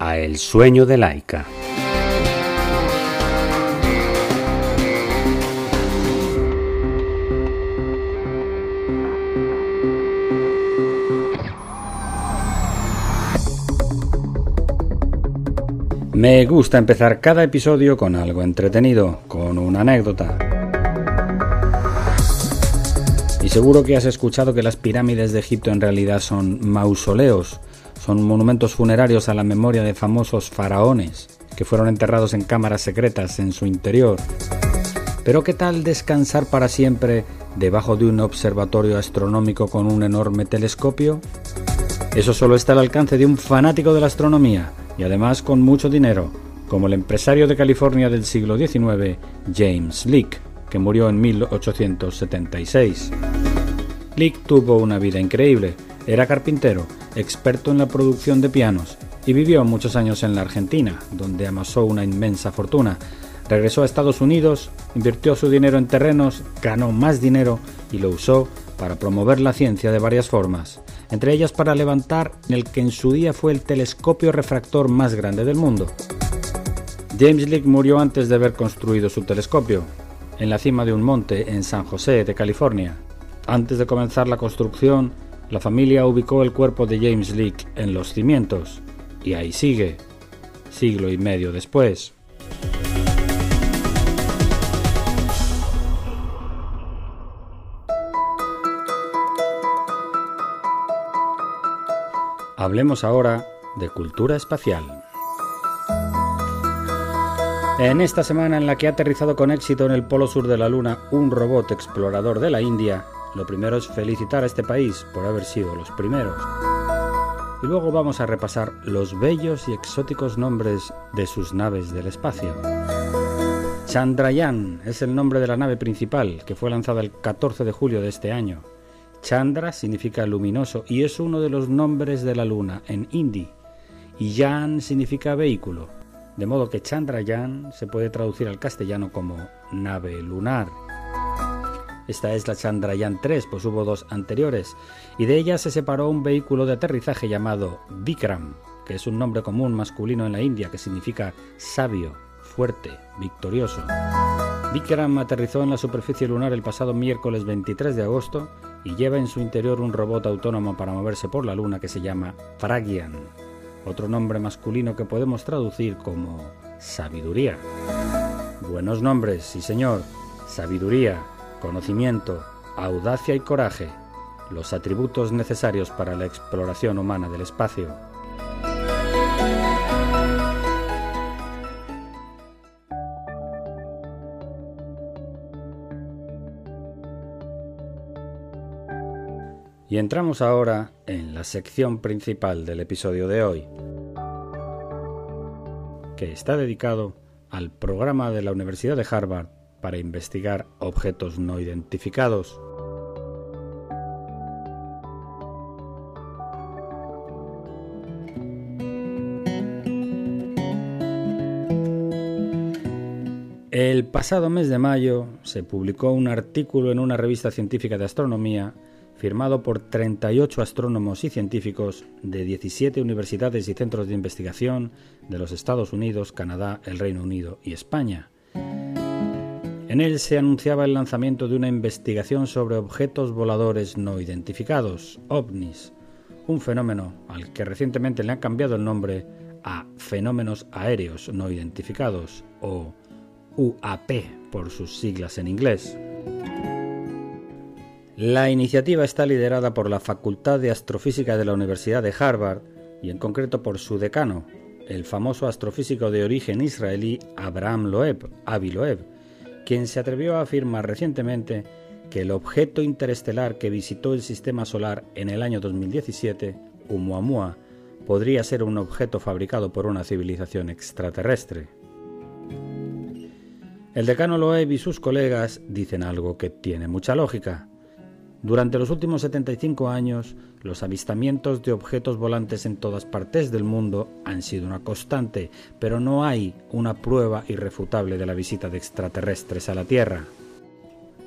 El sueño de Laika. Me gusta empezar cada episodio con algo entretenido, con una anécdota. Y seguro que has escuchado que las pirámides de Egipto en realidad son mausoleos, son monumentos funerarios a la memoria de famosos faraones que fueron enterrados en cámaras secretas en su interior. Pero ¿qué tal descansar para siempre debajo de un observatorio astronómico con un enorme telescopio? Eso solo está al alcance de un fanático de la astronomía y además con mucho dinero, como el empresario de California del siglo XIX, James Lick, que murió en 1876. Lick tuvo una vida increíble. Era carpintero experto en la producción de pianos, y vivió muchos años en la Argentina, donde amasó una inmensa fortuna. Regresó a Estados Unidos, invirtió su dinero en terrenos, ganó más dinero y lo usó para promover la ciencia de varias formas, entre ellas para levantar el que en su día fue el telescopio refractor más grande del mundo. James Lick murió antes de haber construido su telescopio, en la cima de un monte en San José de California. Antes de comenzar la construcción, la familia ubicó el cuerpo de James Leake en los cimientos, y ahí sigue, siglo y medio después. Hablemos ahora de cultura espacial. En esta semana en la que ha aterrizado con éxito en el polo sur de la Luna un robot explorador de la India, lo primero es felicitar a este país por haber sido los primeros. Y luego vamos a repasar los bellos y exóticos nombres de sus naves del espacio. Chandrayaan es el nombre de la nave principal, que fue lanzada el 14 de julio de este año. Chandra significa luminoso y es uno de los nombres de la luna en hindi. Y Yan significa vehículo, de modo que Chandrayaan se puede traducir al castellano como nave lunar. Esta es la Chandrayaan 3, pues hubo dos anteriores, y de ella se separó un vehículo de aterrizaje llamado Vikram, que es un nombre común masculino en la India que significa sabio, fuerte, victorioso. Vikram aterrizó en la superficie lunar el pasado miércoles 23 de agosto y lleva en su interior un robot autónomo para moverse por la luna que se llama Pragyan, otro nombre masculino que podemos traducir como sabiduría. Buenos nombres, sí señor, sabiduría, conocimiento, audacia y coraje, los atributos necesarios para la exploración humana del espacio. Y entramos ahora en la sección principal del episodio de hoy, que está dedicado al programa de la Universidad de Harvard para investigar objetos no identificados. El pasado mes de mayo se publicó un artículo en una revista científica de astronomía firmado por 38 astrónomos y científicos de 17 universidades y centros de investigación de los Estados Unidos, Canadá, el Reino Unido y España, en él se anunciaba el lanzamiento de una investigación sobre objetos voladores no identificados, ovnis, un fenómeno al que recientemente le han cambiado el nombre a fenómenos aéreos no identificados, o UAP por sus siglas en inglés. La iniciativa está liderada por la Facultad de Astrofísica de la Universidad de Harvard y en concreto por su decano, el famoso astrofísico de origen israelí Abraham Loeb, Avi Loeb, quien se atrevió a afirmar recientemente que el objeto interestelar que visitó el sistema solar en el año 2017, Oumuamua, podría ser un objeto fabricado por una civilización extraterrestre. El decano Loeb y sus colegas dicen algo que tiene mucha lógica. Durante los últimos 75 años, los avistamientos de objetos volantes en todas partes del mundo han sido una constante, pero no hay una prueba irrefutable de la visita de extraterrestres a la Tierra.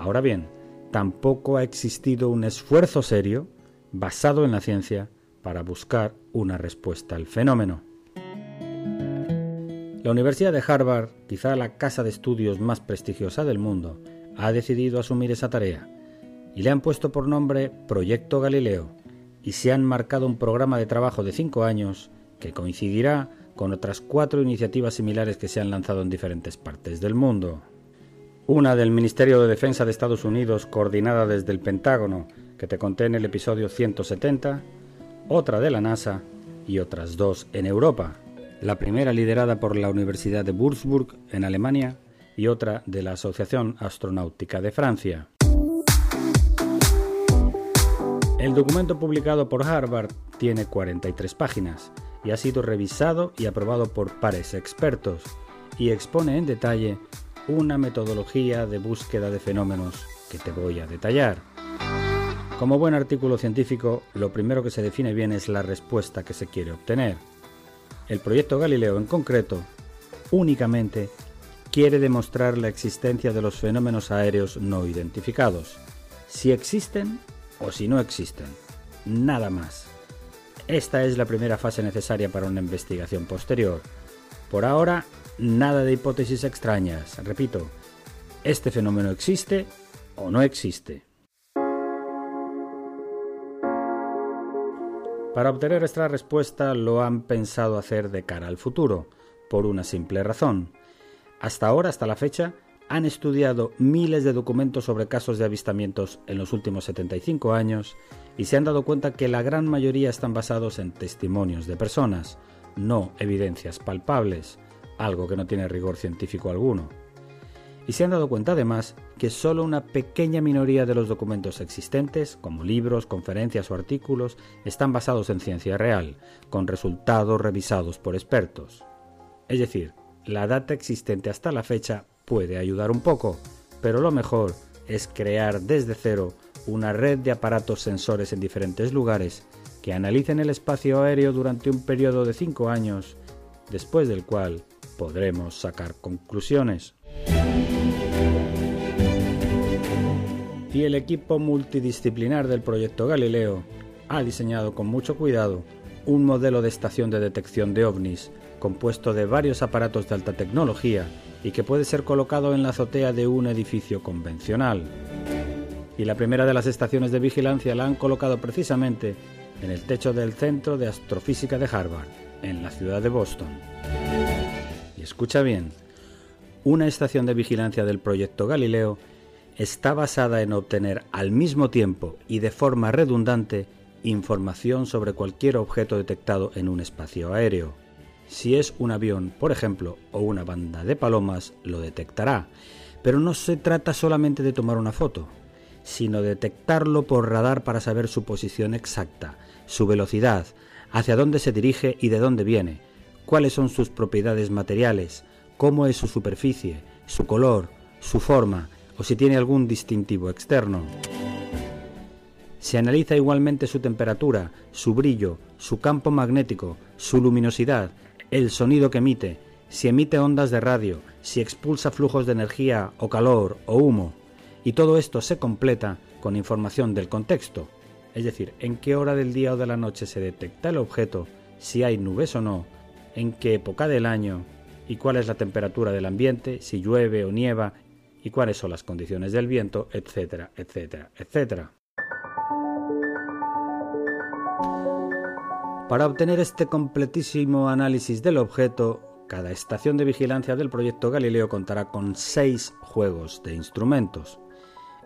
Ahora bien, tampoco ha existido un esfuerzo serio, basado en la ciencia, para buscar una respuesta al fenómeno. La Universidad de Harvard, quizá la casa de estudios más prestigiosa del mundo, ha decidido asumir esa tarea y le han puesto por nombre Proyecto Galileo y se han marcado un programa de trabajo de cinco años que coincidirá con otras cuatro iniciativas similares que se han lanzado en diferentes partes del mundo. Una del Ministerio de Defensa de Estados Unidos coordinada desde el Pentágono, que te conté en el episodio 170, otra de la NASA y otras dos en Europa. La primera liderada por la Universidad de Würzburg en Alemania y otra de la Asociación Astronáutica de Francia. El documento publicado por Harvard tiene 43 páginas y ha sido revisado y aprobado por pares expertos y expone en detalle una metodología de búsqueda de fenómenos que te voy a detallar. Como buen artículo científico, lo primero que se define bien es la respuesta que se quiere obtener. El proyecto Galileo en concreto únicamente quiere demostrar la existencia de los fenómenos aéreos no identificados. Si existen, o si no existen. Nada más. Esta es la primera fase necesaria para una investigación posterior. Por ahora, nada de hipótesis extrañas. Repito, este fenómeno existe o no existe. Para obtener esta respuesta lo han pensado hacer de cara al futuro, por una simple razón. Hasta ahora, hasta la fecha, han estudiado miles de documentos sobre casos de avistamientos en los últimos 75 años y se han dado cuenta que la gran mayoría están basados en testimonios de personas, no evidencias palpables, algo que no tiene rigor científico alguno. Y se han dado cuenta además que solo una pequeña minoría de los documentos existentes, como libros, conferencias o artículos, están basados en ciencia real, con resultados revisados por expertos. Es decir, la data existente hasta la fecha puede ayudar un poco, pero lo mejor es crear desde cero una red de aparatos sensores en diferentes lugares que analicen el espacio aéreo durante un periodo de 5 años, después del cual podremos sacar conclusiones. Y el equipo multidisciplinar del proyecto Galileo ha diseñado con mucho cuidado un modelo de estación de detección de ovnis compuesto de varios aparatos de alta tecnología y que puede ser colocado en la azotea de un edificio convencional. Y la primera de las estaciones de vigilancia la han colocado precisamente en el techo del Centro de Astrofísica de Harvard, en la ciudad de Boston. Y escucha bien, una estación de vigilancia del proyecto Galileo está basada en obtener al mismo tiempo y de forma redundante información sobre cualquier objeto detectado en un espacio aéreo. Si es un avión, por ejemplo, o una banda de palomas, lo detectará. Pero no se trata solamente de tomar una foto, sino de detectarlo por radar para saber su posición exacta, su velocidad, hacia dónde se dirige y de dónde viene, cuáles son sus propiedades materiales, cómo es su superficie, su color, su forma o si tiene algún distintivo externo. Se analiza igualmente su temperatura, su brillo, su campo magnético, su luminosidad, el sonido que emite, si emite ondas de radio, si expulsa flujos de energía o calor o humo. Y todo esto se completa con información del contexto, es decir, en qué hora del día o de la noche se detecta el objeto, si hay nubes o no, en qué época del año y cuál es la temperatura del ambiente, si llueve o nieva y cuáles son las condiciones del viento, etcétera, etcétera, etcétera. Para obtener este completísimo análisis del objeto, cada estación de vigilancia del proyecto Galileo contará con seis juegos de instrumentos.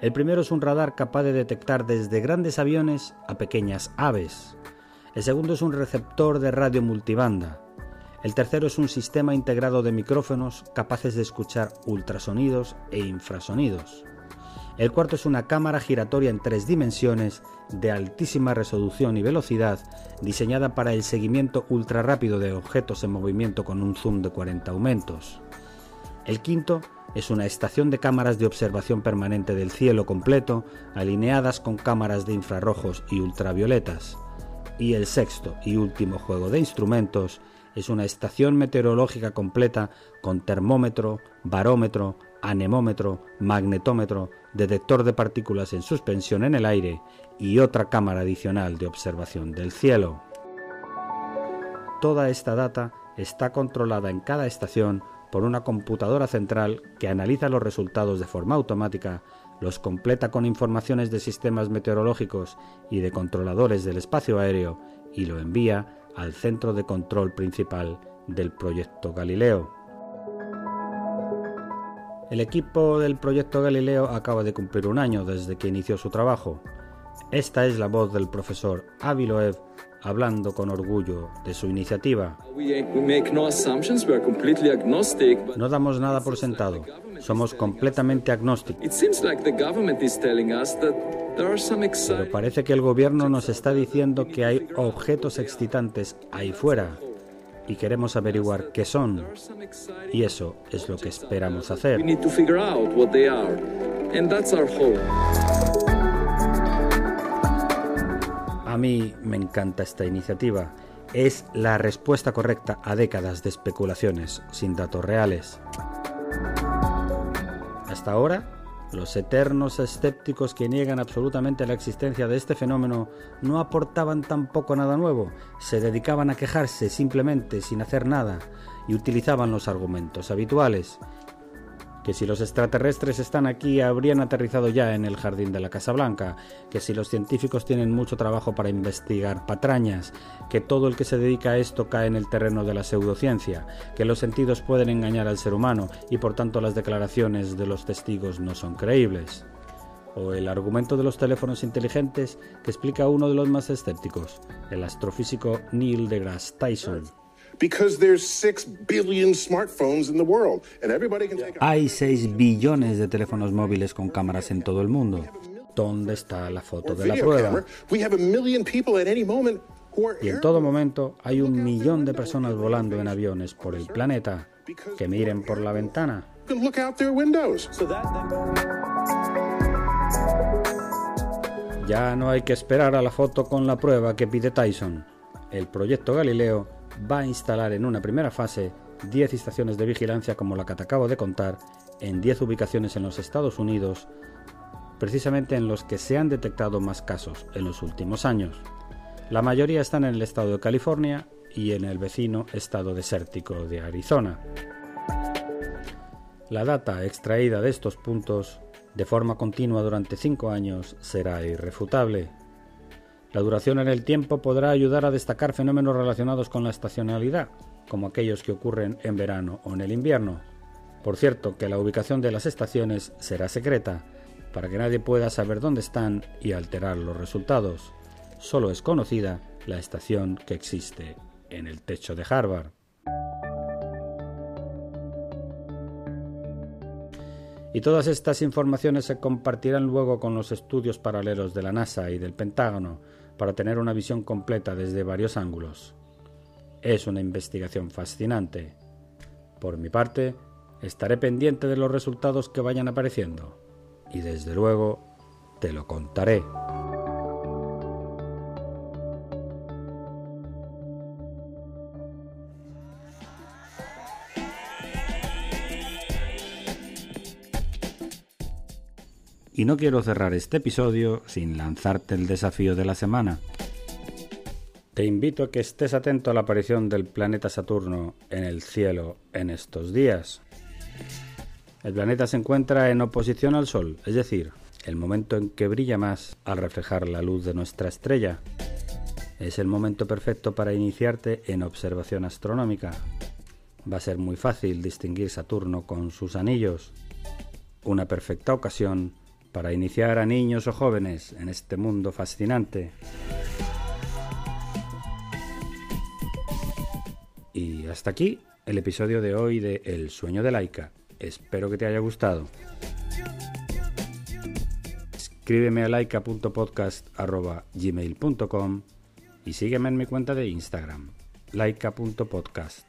El primero es un radar capaz de detectar desde grandes aviones a pequeñas aves. El segundo es un receptor de radio multibanda. El tercero es un sistema integrado de micrófonos capaces de escuchar ultrasonidos e infrasonidos. El cuarto es una cámara giratoria en tres dimensiones de altísima resolución y velocidad, diseñada para el seguimiento ultra rápido de objetos en movimiento con un zoom de 40 aumentos. El quinto es una estación de cámaras de observación permanente del cielo completo, alineadas con cámaras de infrarrojos y ultravioletas. Y el sexto y último juego de instrumentos es una estación meteorológica completa con termómetro, barómetro, anemómetro, magnetómetro, detector de partículas en suspensión en el aire y otra cámara adicional de observación del cielo. Toda esta data está controlada en cada estación por una computadora central que analiza los resultados de forma automática, los completa con informaciones de sistemas meteorológicos y de controladores del espacio aéreo y lo envía al centro de control principal del proyecto Galileo. El equipo del proyecto Galileo acaba de cumplir un año desde que inició su trabajo. Esta es la voz del profesor Avi Loeb hablando con orgullo de su iniciativa. No damos nada por sentado, somos completamente agnósticos. Pero parece que el gobierno nos está diciendo que hay objetos excitantes ahí fuera y queremos averiguar qué son. Y eso es lo que esperamos hacer. A mí me encanta esta iniciativa. Es la respuesta correcta a décadas de especulaciones sin datos reales. Hasta ahora, los eternos escépticos que niegan absolutamente la existencia de este fenómeno no aportaban tampoco nada nuevo, se dedicaban a quejarse simplemente sin hacer nada y utilizaban los argumentos habituales que si los extraterrestres están aquí habrían aterrizado ya en el jardín de la Casa Blanca, que si los científicos tienen mucho trabajo para investigar patrañas, que todo el que se dedica a esto cae en el terreno de la pseudociencia, que los sentidos pueden engañar al ser humano y por tanto las declaraciones de los testigos no son creíbles. O el argumento de los teléfonos inteligentes que explica uno de los más escépticos, el astrofísico Neil deGrasse Tyson. Hay 6 billones de teléfonos móviles con cámaras en todo el mundo. ¿Dónde está la foto de la prueba? Y en todo momento hay un millón de personas volando en aviones por el planeta que miren por la ventana. Ya no hay que esperar a la foto con la prueba que pide Tyson. El proyecto Galileo va a instalar en una primera fase 10 estaciones de vigilancia como la que te acabo de contar en 10 ubicaciones en los Estados Unidos, precisamente en los que se han detectado más casos en los últimos años. La mayoría están en el estado de California y en el vecino estado desértico de Arizona. La data extraída de estos puntos de forma continua durante 5 años será irrefutable la duración en el tiempo podrá ayudar a destacar fenómenos relacionados con la estacionalidad, como aquellos que ocurren en verano o en el invierno. Por cierto, que la ubicación de las estaciones será secreta, para que nadie pueda saber dónde están y alterar los resultados. Solo es conocida la estación que existe en el techo de Harvard. Y todas estas informaciones se compartirán luego con los estudios paralelos de la NASA y del Pentágono para tener una visión completa desde varios ángulos. Es una investigación fascinante. Por mi parte, estaré pendiente de los resultados que vayan apareciendo y desde luego te lo contaré. Y no quiero cerrar este episodio sin lanzarte el desafío de la semana. Te invito a que estés atento a la aparición del planeta Saturno en el cielo en estos días. El planeta se encuentra en oposición al Sol, es decir, el momento en que brilla más al reflejar la luz de nuestra estrella. Es el momento perfecto para iniciarte en observación astronómica. Va a ser muy fácil distinguir Saturno con sus anillos. Una perfecta ocasión para iniciar a niños o jóvenes en este mundo fascinante. Y hasta aquí el episodio de hoy de El sueño de Laika. Espero que te haya gustado. Escríbeme a laika.podcast.gmail.com y sígueme en mi cuenta de Instagram, laika.podcast.